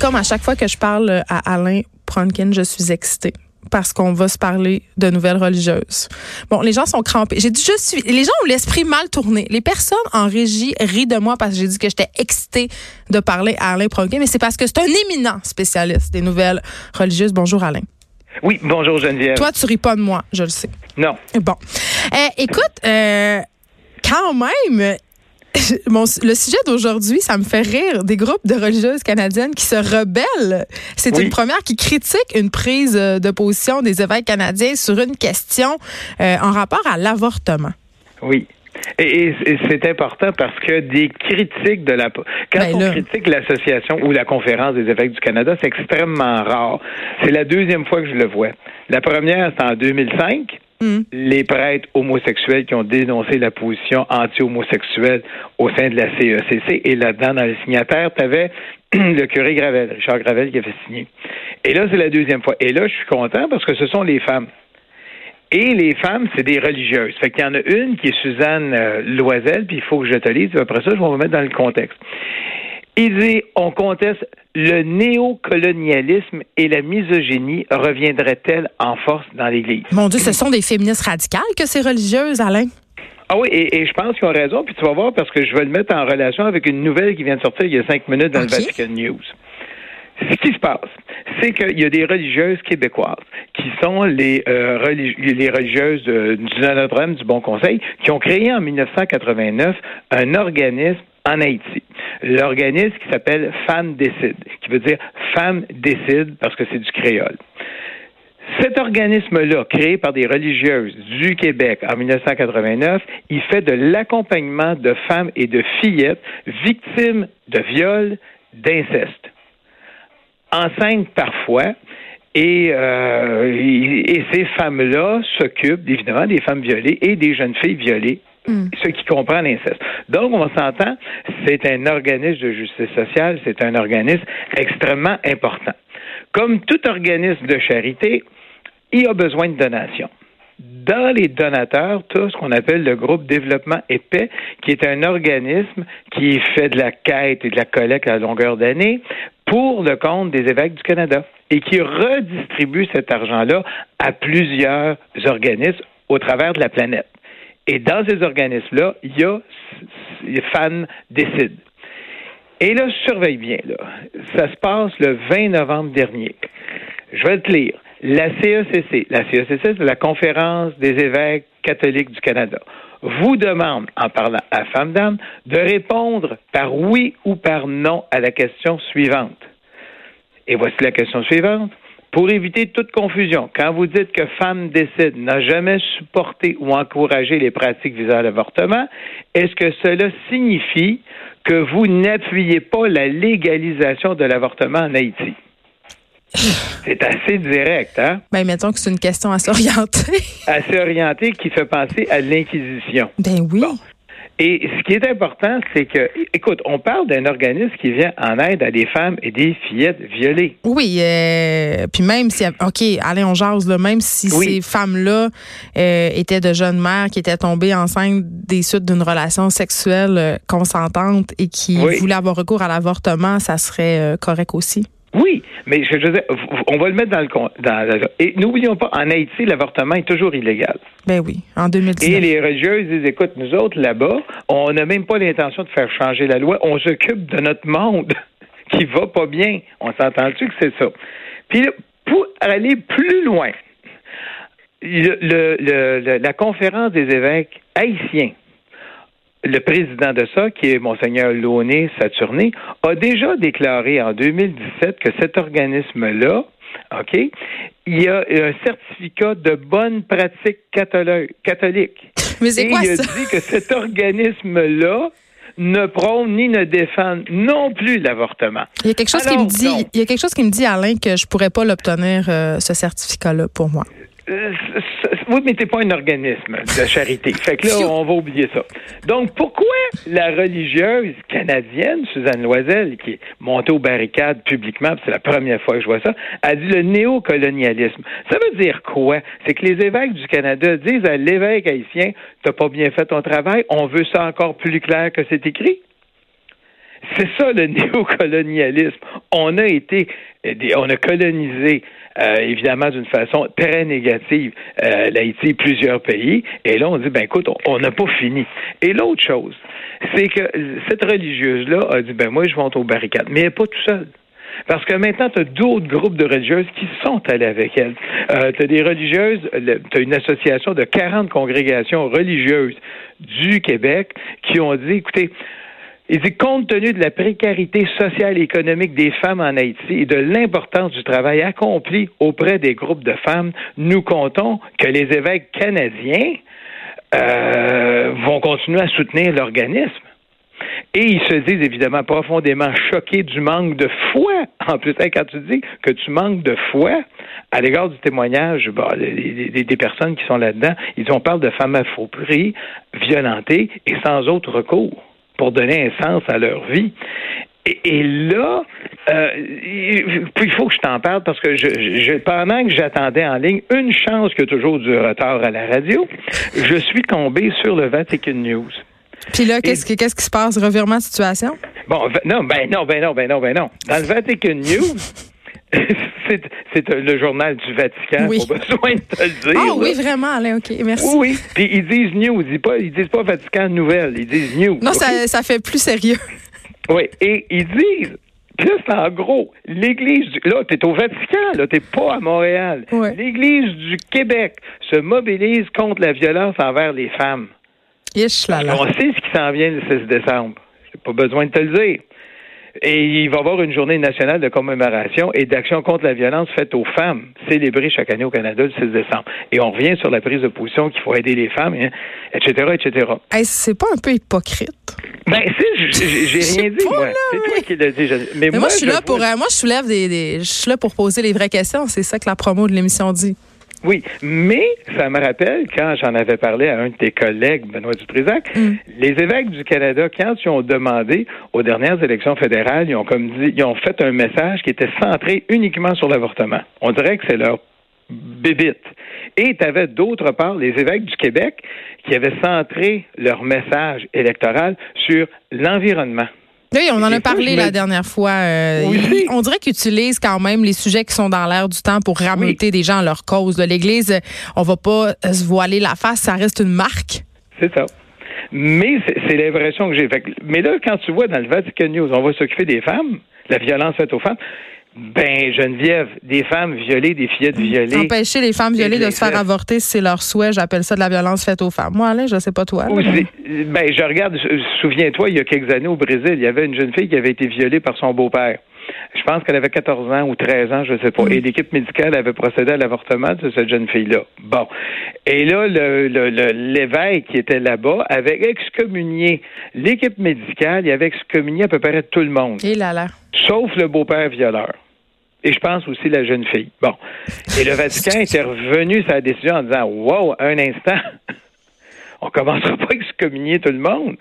Comme à chaque fois que je parle à Alain Pronkin, je suis excitée parce qu'on va se parler de nouvelles religieuses. Bon, les gens sont crampés. J'ai dit je suis les gens ont l'esprit mal tourné. Les personnes en régie rient de moi parce que j'ai dit que j'étais excitée de parler à Alain Pronkin, mais c'est parce que c'est un éminent spécialiste des nouvelles religieuses. Bonjour Alain. Oui, bonjour Geneviève. Toi, tu ris pas de moi, je le sais. Non. Bon. Eh, écoute, euh, quand même, le sujet d'aujourd'hui, ça me fait rire des groupes de religieuses canadiennes qui se rebellent. C'est une première qui critique une prise de position des évêques canadiens sur une question euh, en rapport à l'avortement. Oui. Et, c'est important parce que des critiques de la quand ben on critique l'association ou la conférence des évêques du Canada, c'est extrêmement rare. C'est la deuxième fois que je le vois. La première, c'était en 2005. Mm. les prêtres homosexuels qui ont dénoncé la position anti-homosexuelle au sein de la CECC. Et là-dedans, dans les signataires, tu avais le curé Gravel, Richard Gravel, qui avait signé. Et là, c'est la deuxième fois. Et là, je suis content parce que ce sont les femmes. Et les femmes, c'est des religieuses. Fait qu'il y en a une qui est Suzanne euh, Loisel, puis il faut que je te lise. Après ça, je vais vous mettre dans le contexte. Il dit on conteste le néocolonialisme et la misogynie reviendraient-elles en force dans l'Église? Mon Dieu, ce sont des féministes radicales que ces religieuses, Alain? Ah oui, et, je pense qu'ils ont raison, puis tu vas voir parce que je vais le mettre en relation avec une nouvelle qui vient de sortir il y a cinq minutes dans le Vatican News. Ce qui se passe, c'est qu'il y a des religieuses québécoises qui sont les, euh, les religieuses du Notre-Dame du Bon Conseil qui ont créé en 1989 un organisme en Haïti. L'organisme qui s'appelle Femmes Décide, qui veut dire Femmes Décide parce que c'est du créole. Cet organisme-là, créé par des religieuses du Québec en 1989, il fait de l'accompagnement de femmes et de fillettes victimes de viols, d'inceste. Enceintes parfois, euh, et, ces femmes-là s'occupent évidemment des femmes violées et des jeunes filles violées Mm. ce qui comprend l'inceste. Donc, on s'entend, c'est un organisme de justice sociale, c'est un organisme extrêmement important. Comme tout organisme de charité, il a besoin de donations. Dans les donateurs, tout ce qu'on appelle le groupe développement épais, qui est un organisme qui fait de la quête et de la collecte à longueur d'année pour le compte des évêques du Canada et qui redistribue cet argent-là à plusieurs organismes au travers de la planète. Et dans ces organismes-là, il y a les fans décident. Et là, surveille bien, là. Ça se passe le 20 novembre dernier. Je vais te lire. La CECC, la CECC, c'est la Conférence des évêques catholiques du Canada, vous demande, en parlant à Femmes d'âme, de répondre par oui ou par non à la question suivante. Et voici la question suivante. Pour éviter toute confusion, quand vous dites que Femmes décide n'a jamais supporté ou encouragé les pratiques visant l'avortement, est-ce que cela signifie que vous n'appuyez pas la légalisation de l'avortement en Haïti? C'est assez direct, hein? Ben, mettons que c'est une question assez orientée. assez orientée qui fait penser à l'Inquisition. Ben oui. Et ce qui est important, c'est que, écoute, on parle d'un organisme qui vient en aide à des femmes et des fillettes violées. Oui, euh, puis même si, OK, allez, on jase, là, même si ces femmes-là euh, étaient de jeunes mères qui étaient tombées enceintes des suites d'une relation sexuelle euh, consentante et qui voulaient avoir recours à l'avortement, ça serait correct aussi. Oui, mais je, dire, on va le mettre dans le dans, et n'oublions pas, en Haïti, l'avortement est toujours illégal. Ben oui, en 2019. Et les religieuses disent, écoute, nous autres là-bas, on n'a même pas l'intention de faire changer la loi. On s'occupe de notre monde qui va pas bien. On s'entend-tu que c'est ça? Puis pour aller plus loin, le, la conférence des évêques haïtiens le président de ça, qui est Monseigneur Launay Saturné, a déjà déclaré en 2017 que cet organisme-là, OK, il y a un certificat de bonne pratique catholique. Mais c'est quoi il a dit que cet organisme-là ne prône ni ne défend non plus l'avortement. Il y a quelque chose qui me dit, il y a quelque chose qui me dit Alain que je pourrais pas l'obtenir euh, ce certificat-là pour moi. Euh, vous ne mettez pas un organisme de charité. fait que là, on va oublier ça. Donc, pourquoi la religieuse canadienne, Suzanne Loisel, qui est montée aux barricades publiquement, c'est la première fois que je vois ça, a dit le néocolonialisme? Ça veut dire quoi? C'est que les évêques du Canada disent à l'évêque haïtien, t'as pas bien fait ton travail, on veut ça encore plus clair que c'est écrit. C'est ça le néocolonialisme. On a été, on a colonisé euh, évidemment d'une façon très négative euh, l'Haïti et plusieurs pays. Et là, on dit, ben écoute, on n'a pas fini. Et l'autre chose, c'est que cette religieuse-là a dit, ben moi, je monte aux barricades. Mais elle n'est pas tout seule. Parce que maintenant, tu as d'autres groupes de religieuses qui sont allées avec elle. Euh, tu as des religieuses, tu as une association de 40 congrégations religieuses du Québec qui ont dit, écoutez, il dit, compte tenu de la précarité sociale et économique des femmes en Haïti et de l'importance du travail accompli auprès des groupes de femmes, nous comptons que les évêques canadiens euh, vont continuer à soutenir l'organisme. Et ils se disent évidemment profondément choqués du manque de foi. En plus, quand tu dis que tu manques de foi à l'égard du témoignage des, personnes qui sont là-dedans, ils ont parle de femmes affroupées, violentées et sans autre recours pour donner un sens à leur vie. Et, là, euh, il faut que je t'en parle parce que je, pendant que j'attendais en ligne, une chance que toujours du retard à la radio, je suis tombé sur le Vatican News. Puis là, qu'est-ce qui, qu'est-ce qui se passe? Revirement de situation? Bon, non, ben non, ben non, ben non, ben non. Dans le Vatican News, c'est le journal du Vatican, oui. pas besoin de te le dire. Ah oui, vraiment, Alain, OK, merci. Oui, oui. Puis ils disent news, ils disent pas, ils disent pas Vatican Nouvelle, ils disent news. Non, ça, ça fait plus sérieux. Oui, et ils disent là, c'est en gros, l'Église du... Là, t'es au Vatican, là, t'es pas à Montréal. L'Église du Québec se mobilise contre la violence envers les femmes. Ish, là, là. On sait ce qui s'en vient le 6 décembre. J'ai pas besoin de te le dire. Et il va y avoir une journée nationale de commémoration et d'action contre la violence faite aux femmes, célébrée chaque année au Canada le 6 décembre. Et on revient sur la prise de position qu'il faut aider les femmes, etc., hein, etc. c'est pas un peu hypocrite? Ben, j'ai rien dit, moi. C'est toi qui l'as dit. Mais, moi, je suis là pour, euh, moi, je soulève des, je suis là pour poser les vraies questions. C'est ça que la promo de l'émission dit. Oui, mais ça me rappelle quand j'en avais parlé à un de tes collègues, Benoît Dutrisac, mm. les évêques du Canada, quand ils ont demandé aux dernières élections fédérales, ils ont comme dit, ils ont fait un message qui était centré uniquement sur l'avortement. On dirait que c'est leur bébite. Et tu avais d'autre part les évêques du Québec qui avaient centré leur message électoral sur l'environnement. Oui, on en a parlé la dernière fois. Euh, on dirait qu'ils utilisent quand même les sujets qui sont dans l'air du temps pour rameuter des gens à leur cause. L'Église, on va pas se voiler la face, ça reste une marque. C'est ça. Mais c'est l'impression que j'ai. Mais là, quand tu vois dans le Vatican News, on va s'occuper des femmes, la violence faite aux femmes. Ben, Geneviève, des femmes violées, des fillettes violées. Empêcher les femmes violées de se faire avorter, c'est leur souhait. J'appelle ça de la violence faite aux femmes. Moi, Alain, je sais pas toi. ben, je regarde, souviens-toi, il y a quelques années au Brésil, il y avait une jeune fille qui avait été violée par son beau-père. Je pense qu'elle avait 14 ans ou 13 ans, je ne sais pas. Mm. Et l'équipe médicale avait procédé à l'avortement de cette jeune fille-là. Bon. Et là, l'évêque qui était là-bas avait excommunié l'équipe médicale, il avait excommunié à peu près tout le monde. Et là là. Sauf le beau-père violeur. Et je pense aussi la jeune fille. Bon. Et le Vatican était revenu sa décision en disant Wow, un instant, on commencera pas à excommunier tout le monde.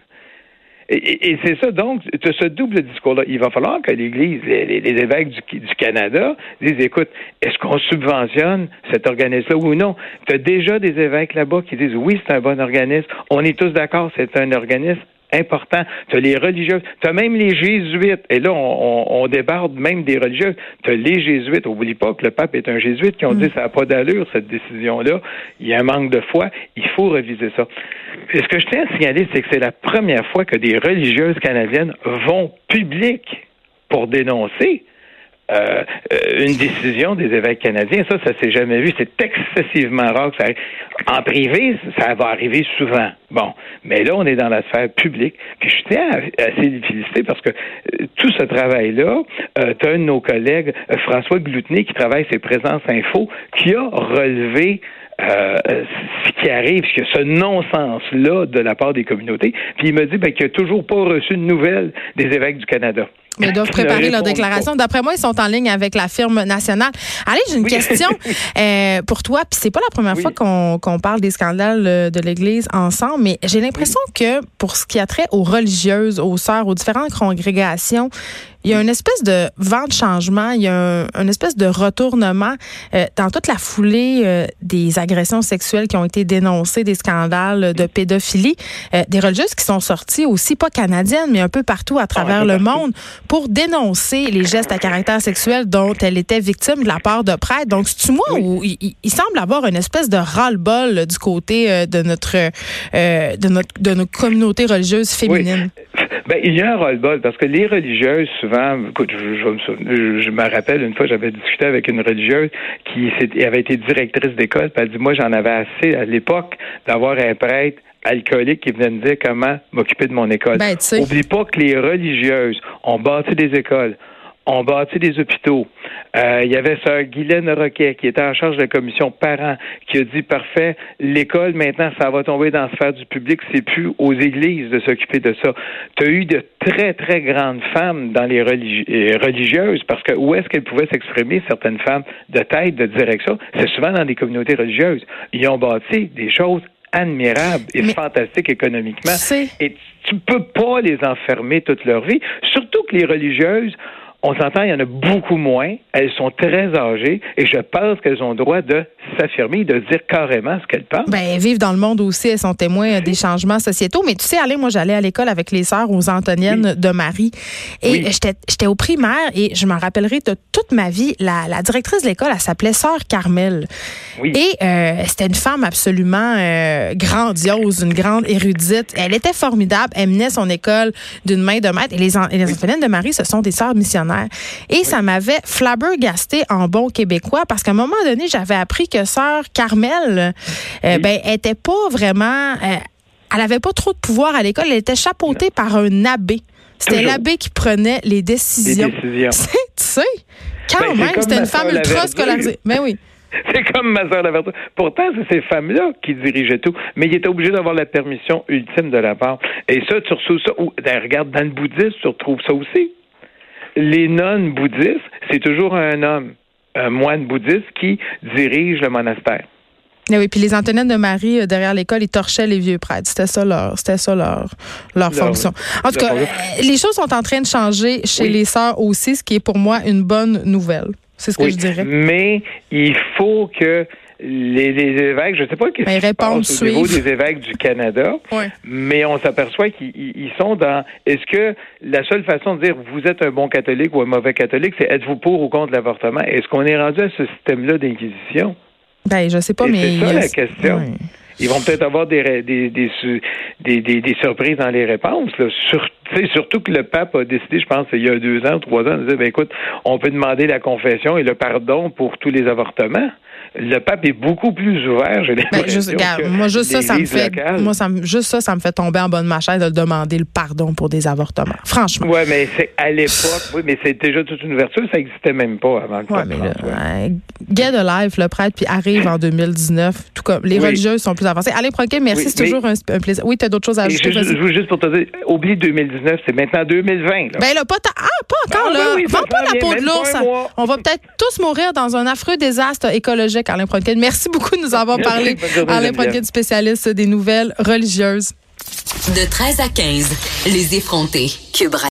Et, c'est ça, donc, ce double discours-là. Il va falloir que l'Église, les, évêques du, du, Canada disent, écoute, est-ce qu'on subventionne cet organisme-là ou non? Tu as déjà des évêques là-bas qui disent, oui, c'est un bon organisme. On est tous d'accord, c'est un organisme important. Tu as les religieuses, tu as même les jésuites. Et là, on, débarde même des religieuses. Tu as les jésuites. Oublie pas que le pape est un jésuite qui ont dit mm. ça n'a pas d'allure, cette décision-là. Il y a un manque de foi. Il faut reviser ça. Et ce que je tiens à signaler, c'est que c'est la première fois que des religieuses canadiennes vont public pour dénoncer euh, une décision des évêques canadiens. Ça, ça s'est jamais vu. C'est excessivement rare que ça arrive. En privé, ça va arriver souvent. Bon, mais là, on est dans la sphère publique. Puis je tiens à, à féliciter parce que euh, tout ce travail-là, euh, un de nos collègues, euh, François Gloutenay, qui travaille ses présences info, qui a relevé ce qui arrive, ce non-sens-là de la part des communautés. Puis il me dit ben, qu'il n'a toujours pas reçu de nouvelles des évêques du Canada. Mais ils doivent préparer leur déclaration. D'après moi, ils sont en ligne avec la firme nationale. Allez, j'ai une question euh, pour toi. Puis c'est pas la première fois qu'on parle des scandales euh, de l'Église ensemble, mais j'ai l'impression que pour ce qui a trait aux religieuses, aux sœurs, aux différentes congrégations, il y a une espèce de vent de changement, il y a un, une espèce de retournement euh, dans toute la foulée euh, des agressions sexuelles qui ont été dénoncées, des scandales de pédophilie, euh, des religieuses qui sont sorties aussi, pas canadiennes, mais un peu partout à travers le monde, pour dénoncer les gestes à caractère sexuel dont elle était victime de la part de prêtres. Donc, c'est-tu moi où il, il, semble avoir une espèce de ras-le-bol du côté de notre, de notre de nos communautés religieuses féminines? Ben, il y a un ras-le-bol parce que les religieuses, souvent, écoute, je, je, je, me rappelle une fois, j'avais discuté avec une religieuse qui avait été directrice d'école, puis elle dit, moi, j'en avais assez à l'époque d'avoir un prêtre alcoolique qui venait me dire comment m'occuper de mon école. Ben, Oublie pas que les religieuses ont bâti des écoles, ont bâti des hôpitaux. Euh, il y avait sœur Guylaine Roquet qui était en charge de la commission parents qui a dit parfait, l'école maintenant ça va tomber dans la sphère du public, c'est plus aux églises de s'occuper de ça. Tu as eu de très très grandes femmes dans les euh, religieuses parce que où est-ce qu'elles pouvaient s'exprimer certaines femmes de tête, de direction, c'est souvent dans des communautés religieuses. Ils ont bâti des choses admirables et fantastiques économiquement. Et tu peux pas les enfermer toute leur vie, surtout que les religieuses on s'entend, il y en a beaucoup moins. Elles sont très âgées et je pense qu'elles ont le droit de s'affirmer, de dire carrément ce qu'elles pensent. Ben, elles vivent dans le monde aussi, elles sont témoins des changements sociétaux. Mais tu sais, allez, moi, j'allais à l'école avec les sœurs aux Antoniennes de Marie. Et j'étais au primaire et je m'en rappellerai de toute ma vie. La, directrice de l'école, elle s'appelait Sœur Carmel. Et euh, c'était une femme absolument euh, grandiose, une grande érudite. Elle était formidable. Elle menait son école d'une main de maître. Et les, les Antoniennes de Marie, ce sont des sœurs missionnaires. Et ça m'avait flabbergasté en bon québécois parce qu'à un moment donné, j'avais appris que sœur Carmel, euh, ben, était pas vraiment, euh, elle avait pas trop de pouvoir à l'école. Elle était chapeautée par un abbé. C'était l'abbé qui prenait les décisions. Les décisions. tu sais, quand ben, même, c'était une femme ultra scolarisée. Mais ben oui. C'est comme ma soeur Lavertu. Pourtant, c'est ces femmes-là qui dirigeaient tout. Mais il était obligé d'avoir la permission ultime de la part. Et ça, tu retrouves ça. Ben, regarde, dans le bouddhisme, tu retrouves ça aussi les nonnes bouddhistes, c'est toujours un homme, un moine bouddhiste qui dirige le monastère. Eh oui, puis les Antonines de Marie euh, derrière l'école, ils torchaient les vieux prêtres. C'était ça leur, c'était ça leur, leur, fonction. En tout cas, euh, les choses sont en train de changer chez les sœurs aussi, ce qui est pour moi une bonne nouvelle. C'est ce que je dirais. Mais il faut que les, évêques, je ne sais pas qu'est-ce qui se passe au niveau des évêques du Canada, mais on s'aperçoit qu'ils sont dans. Est-ce que la seule façon de dire vous êtes un bon catholique ou un mauvais catholique, c'est êtes-vous pour ou contre l'avortement? Est-ce qu'on est rendu à ce système-là d'inquisition? Ben, je sais pas, mais c'est ça la question. Ils vont peut-être avoir des des, des, des, des, surprises dans les réponses. Là. surtout que le pape a décidé, je pense, il y a deux ans ou trois ans, de dire, ben, écoute, on peut demander la confession et le pardon pour tous les avortements le pape est beaucoup plus ouvert, j'ai ben, l'impression. moi, juste ça, ça me fait, moi, ça, juste ça, ça me fait tomber en bonne machine de demander le pardon pour des avortements. Franchement. Oui, mais c'est à l'époque, oui, mais c'est déjà toute une ouverture, ça n'existait même pas avant le ouais, mais là, Get Alive, le prêtre, puis arrive en 2019, tout comme les religieuses sont plus avancées. Allez, Proquet, merci, c'est toujours un, plaisir. Oui, tu as d'autres choses à ajouter. Je, veux juste pour te dire, oublie 2019, c'est maintenant 2020. Là. Ben là, pas, ah, pas encore, ah, là. Oui, Vends pas la peau de l'ours. On va peut-être tous mourir dans un affreux désastre écologique Alain Merci beaucoup de nous avoir parlé. Alain Pronkin, spécialiste des nouvelles religieuses. De 13 à 15, les effrontés. Cube